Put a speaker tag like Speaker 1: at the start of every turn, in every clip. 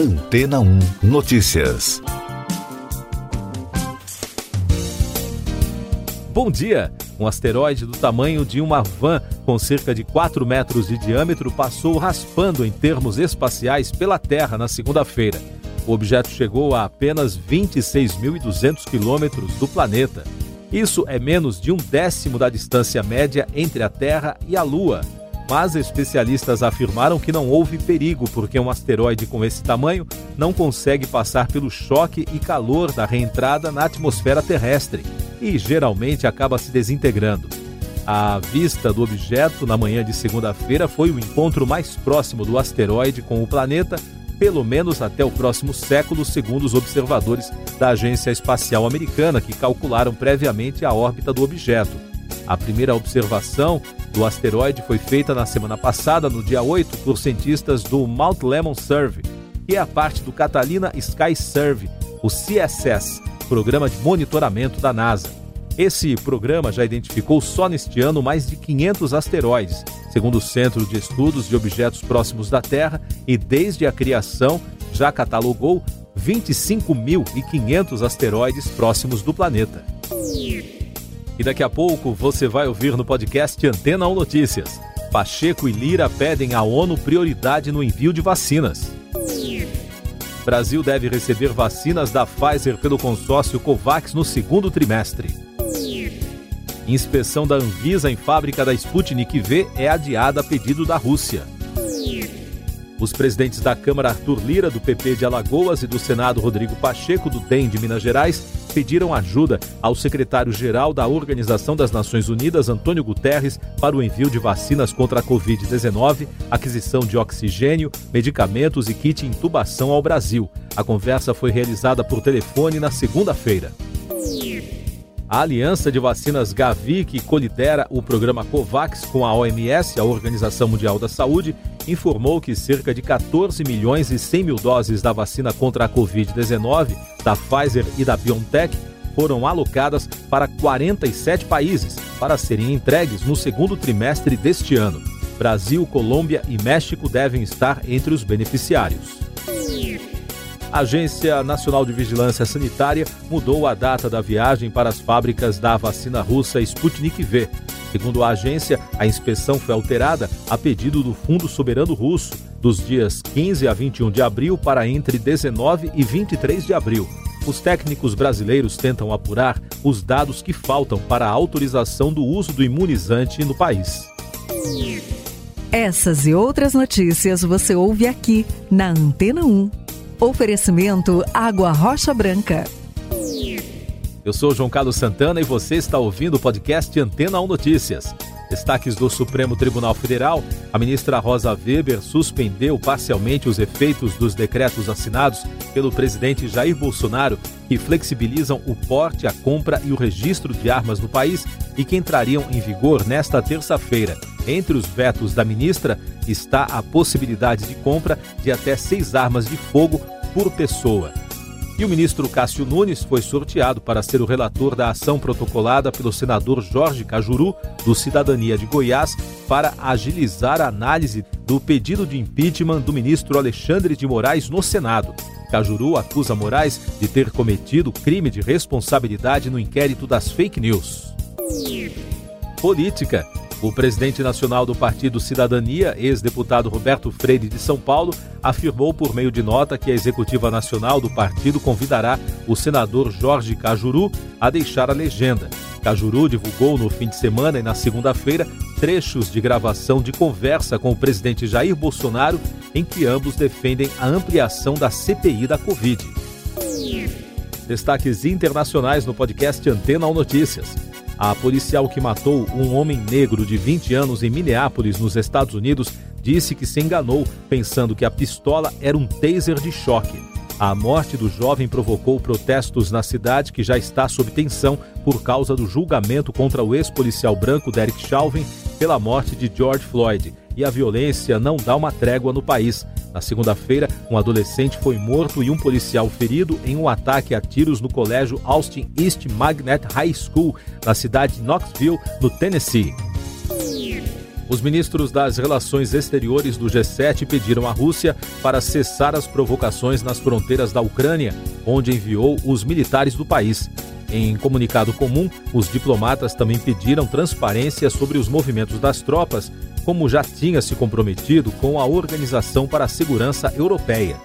Speaker 1: Antena 1 Notícias.
Speaker 2: Bom dia! Um asteroide do tamanho de uma van, com cerca de 4 metros de diâmetro, passou raspando em termos espaciais pela Terra na segunda-feira. O objeto chegou a apenas 26.200 quilômetros do planeta. Isso é menos de um décimo da distância média entre a Terra e a Lua, mas especialistas afirmaram que não houve perigo porque um asteroide com esse tamanho não consegue passar pelo choque e calor da reentrada na atmosfera terrestre e geralmente acaba se desintegrando. A vista do objeto na manhã de segunda-feira foi o encontro mais próximo do asteroide com o planeta, pelo menos até o próximo século, segundo os observadores da Agência Espacial Americana, que calcularam previamente a órbita do objeto. A primeira observação do asteroide foi feita na semana passada, no dia 8, por cientistas do Mount Lemmon Survey, que é a parte do Catalina Sky Survey, o CSS, programa de monitoramento da NASA. Esse programa já identificou só neste ano mais de 500 asteroides, segundo o Centro de Estudos de Objetos Próximos da Terra, e desde a criação já catalogou 25.500 asteroides próximos do planeta. E daqui a pouco você vai ouvir no podcast Antena 1 Notícias. Pacheco e Lira pedem à ONU prioridade no envio de vacinas. Brasil deve receber vacinas da Pfizer pelo consórcio COVAX no segundo trimestre. Inspeção da Anvisa em fábrica da Sputnik V é adiada a pedido da Rússia. Os presidentes da Câmara Arthur Lira, do PP de Alagoas, e do Senado Rodrigo Pacheco, do DEM de Minas Gerais, pediram ajuda ao secretário-geral da Organização das Nações Unidas, Antônio Guterres, para o envio de vacinas contra a Covid-19, aquisição de oxigênio, medicamentos e kit intubação ao Brasil. A conversa foi realizada por telefone na segunda-feira. A Aliança de Vacinas Gavi, que colidera o programa COVAX com a OMS, a Organização Mundial da Saúde, informou que cerca de 14 milhões e 100 mil doses da vacina contra a Covid-19 da Pfizer e da BioNTech foram alocadas para 47 países para serem entregues no segundo trimestre deste ano. Brasil, Colômbia e México devem estar entre os beneficiários. A Agência Nacional de Vigilância Sanitária mudou a data da viagem para as fábricas da vacina russa Sputnik V. Segundo a agência, a inspeção foi alterada a pedido do Fundo Soberano Russo, dos dias 15 a 21 de abril para entre 19 e 23 de abril. Os técnicos brasileiros tentam apurar os dados que faltam para a autorização do uso do imunizante no país.
Speaker 3: Essas e outras notícias você ouve aqui na Antena 1. Oferecimento Água Rocha Branca.
Speaker 2: Eu sou João Carlos Santana e você está ouvindo o podcast Antena 1 Notícias. Destaques do Supremo Tribunal Federal: a ministra Rosa Weber suspendeu parcialmente os efeitos dos decretos assinados pelo presidente Jair Bolsonaro que flexibilizam o porte, a compra e o registro de armas no país e que entrariam em vigor nesta terça-feira. Entre os vetos da ministra está a possibilidade de compra de até seis armas de fogo por pessoa. E o ministro Cássio Nunes foi sorteado para ser o relator da ação protocolada pelo senador Jorge Cajuru, do Cidadania de Goiás, para agilizar a análise do pedido de impeachment do ministro Alexandre de Moraes no Senado. Cajuru acusa Moraes de ter cometido crime de responsabilidade no inquérito das fake news. Política. O presidente nacional do Partido Cidadania, ex-deputado Roberto Freire de São Paulo, afirmou por meio de nota que a executiva nacional do partido convidará o senador Jorge Cajuru a deixar a legenda. Cajuru divulgou no fim de semana e na segunda-feira trechos de gravação de conversa com o presidente Jair Bolsonaro, em que ambos defendem a ampliação da CPI da Covid. Destaques internacionais no podcast Antena ou Notícias. A policial que matou um homem negro de 20 anos em Minneapolis, nos Estados Unidos, disse que se enganou pensando que a pistola era um taser de choque. A morte do jovem provocou protestos na cidade que já está sob tensão por causa do julgamento contra o ex-policial branco Derek Chauvin pela morte de George Floyd. E a violência não dá uma trégua no país. Na segunda-feira, um adolescente foi morto e um policial ferido em um ataque a tiros no colégio Austin East Magnet High School, na cidade de Knoxville, no Tennessee. Os ministros das Relações Exteriores do G7 pediram à Rússia para cessar as provocações nas fronteiras da Ucrânia, onde enviou os militares do país. Em comunicado comum, os diplomatas também pediram transparência sobre os movimentos das tropas, como já tinha se comprometido com a Organização para a Segurança Europeia.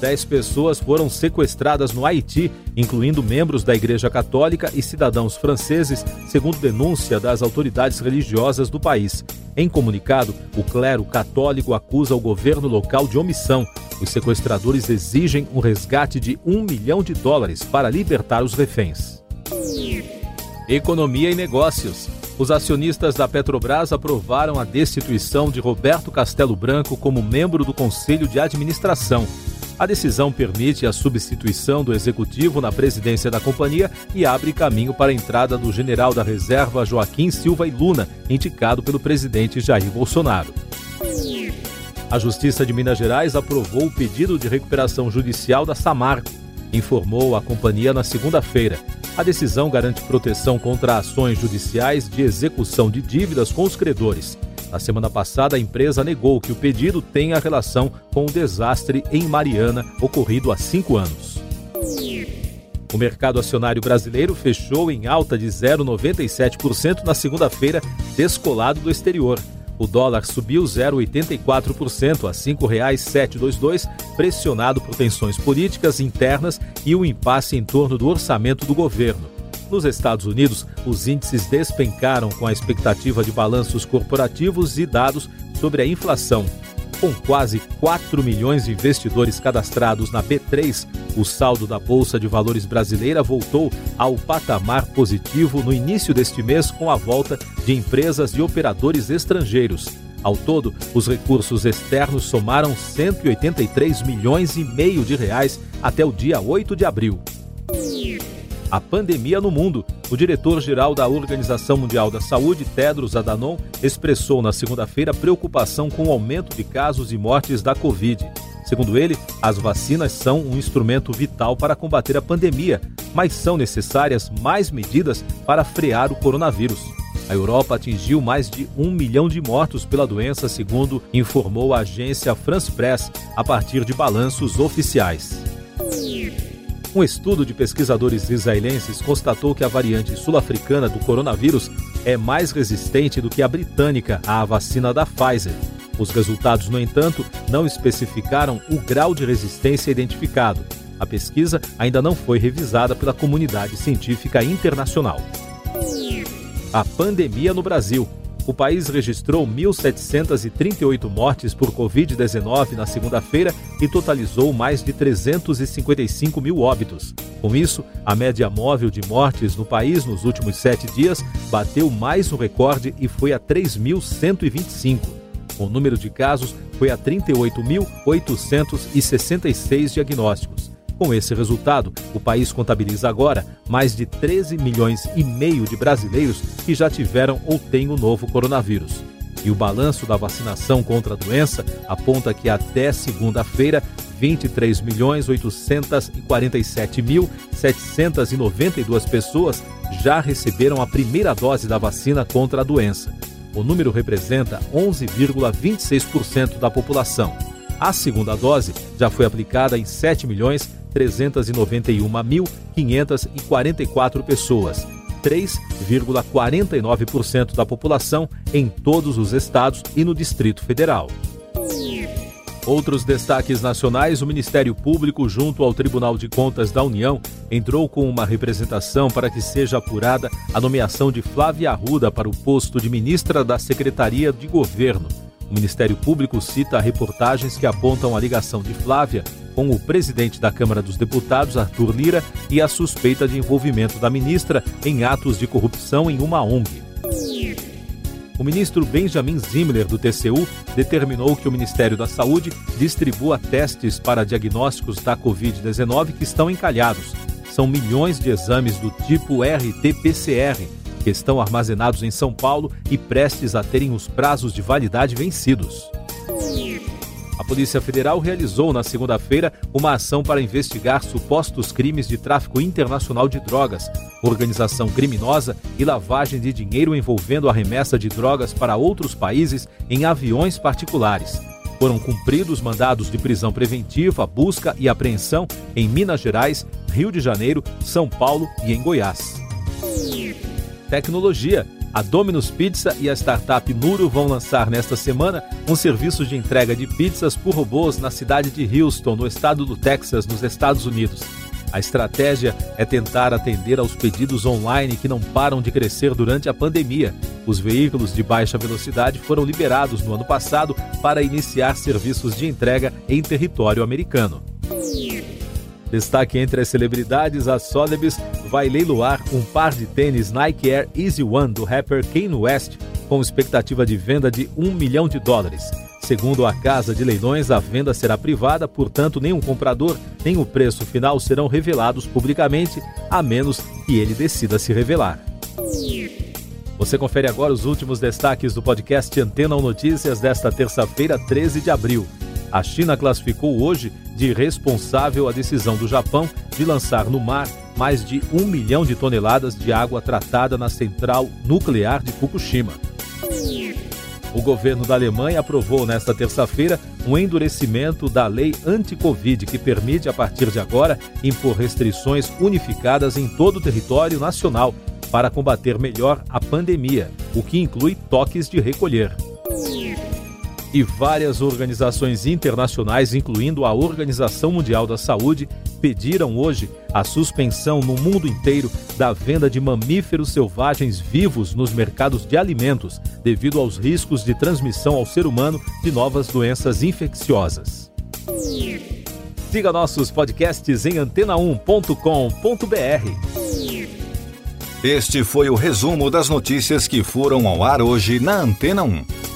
Speaker 2: Dez pessoas foram sequestradas no Haiti, incluindo membros da Igreja Católica e cidadãos franceses, segundo denúncia das autoridades religiosas do país. Em comunicado, o clero católico acusa o governo local de omissão. Os sequestradores exigem um resgate de um milhão de dólares para libertar os reféns. Economia e Negócios. Os acionistas da Petrobras aprovaram a destituição de Roberto Castelo Branco como membro do Conselho de Administração. A decisão permite a substituição do executivo na presidência da companhia e abre caminho para a entrada do general da reserva Joaquim Silva e Luna, indicado pelo presidente Jair Bolsonaro. A Justiça de Minas Gerais aprovou o pedido de recuperação judicial da Samarco, informou a companhia na segunda-feira. A decisão garante proteção contra ações judiciais de execução de dívidas com os credores. Na semana passada, a empresa negou que o pedido tenha relação com o desastre em Mariana ocorrido há cinco anos. O mercado acionário brasileiro fechou em alta de 0,97% na segunda-feira, descolado do exterior. O dólar subiu 0,84% a R$ 5,722, pressionado por tensões políticas internas e o impasse em torno do orçamento do governo. Nos Estados Unidos, os índices despencaram com a expectativa de balanços corporativos e dados sobre a inflação. Com quase 4 milhões de investidores cadastrados na B3, o saldo da Bolsa de Valores brasileira voltou ao patamar positivo no início deste mês com a volta de empresas e operadores estrangeiros. Ao todo, os recursos externos somaram 183 milhões e meio de reais até o dia 8 de abril a pandemia no mundo. O diretor-geral da Organização Mundial da Saúde, Tedros Adhanom, expressou na segunda-feira preocupação com o aumento de casos e mortes da Covid. Segundo ele, as vacinas são um instrumento vital para combater a pandemia, mas são necessárias mais medidas para frear o coronavírus. A Europa atingiu mais de um milhão de mortos pela doença, segundo informou a agência France Press, a partir de balanços oficiais. Um estudo de pesquisadores israelenses constatou que a variante sul-africana do coronavírus é mais resistente do que a britânica à vacina da Pfizer. Os resultados, no entanto, não especificaram o grau de resistência identificado. A pesquisa ainda não foi revisada pela comunidade científica internacional. A pandemia no Brasil o país registrou 1.738 mortes por Covid-19 na segunda-feira e totalizou mais de 355 mil óbitos. Com isso, a média móvel de mortes no país nos últimos sete dias bateu mais um recorde e foi a 3.125. O número de casos foi a 38.866 diagnósticos. Com esse resultado, o país contabiliza agora mais de 13 milhões e meio de brasileiros que já tiveram ou têm o novo coronavírus. E o balanço da vacinação contra a doença aponta que até segunda-feira, 23 milhões 847 mil 792 pessoas já receberam a primeira dose da vacina contra a doença. O número representa 11,26% da população. A segunda dose já foi aplicada em 7 milhões 391.544 pessoas, 3,49% da população em todos os estados e no Distrito Federal. Outros destaques nacionais: o Ministério Público, junto ao Tribunal de Contas da União, entrou com uma representação para que seja apurada a nomeação de Flávia Arruda para o posto de ministra da Secretaria de Governo. O Ministério Público cita reportagens que apontam a ligação de Flávia com o presidente da Câmara dos Deputados, Arthur Lira, e a suspeita de envolvimento da ministra em atos de corrupção em uma ONG. O ministro Benjamin Zimmer, do TCU, determinou que o Ministério da Saúde distribua testes para diagnósticos da Covid-19 que estão encalhados. São milhões de exames do tipo RT-PCR que estão armazenados em São Paulo e prestes a terem os prazos de validade vencidos. Polícia Federal realizou na segunda-feira uma ação para investigar supostos crimes de tráfico internacional de drogas. organização criminosa e lavagem de dinheiro envolvendo a remessa de drogas para outros países em aviões particulares. Foram cumpridos mandados de prisão preventiva, busca e apreensão em Minas Gerais, Rio de Janeiro, São Paulo e em Goiás. Tecnologia. A Domino's Pizza e a startup Nuro vão lançar nesta semana um serviço de entrega de pizzas por robôs na cidade de Houston, no estado do Texas, nos Estados Unidos. A estratégia é tentar atender aos pedidos online que não param de crescer durante a pandemia. Os veículos de baixa velocidade foram liberados no ano passado para iniciar serviços de entrega em território americano. Destaque entre as celebridades, a Sotheby's vai leiloar um par de tênis Nike Air Easy One do rapper Kanye West, com expectativa de venda de um milhão de dólares. Segundo a casa de leilões, a venda será privada, portanto, o comprador nem o preço final serão revelados publicamente, a menos que ele decida se revelar. Você confere agora os últimos destaques do podcast Antena Notícias desta terça-feira, 13 de abril. A China classificou hoje de responsável a decisão do Japão de lançar no mar mais de um milhão de toneladas de água tratada na central nuclear de Fukushima. O governo da Alemanha aprovou nesta terça-feira um endurecimento da lei anti-Covid que permite, a partir de agora, impor restrições unificadas em todo o território nacional para combater melhor a pandemia, o que inclui toques de recolher e várias organizações internacionais, incluindo a Organização Mundial da Saúde, pediram hoje a suspensão no mundo inteiro da venda de mamíferos selvagens vivos nos mercados de alimentos, devido aos riscos de transmissão ao ser humano de novas doenças infecciosas. Siga nossos podcasts em antena1.com.br.
Speaker 1: Este foi o resumo das notícias que foram ao ar hoje na Antena 1.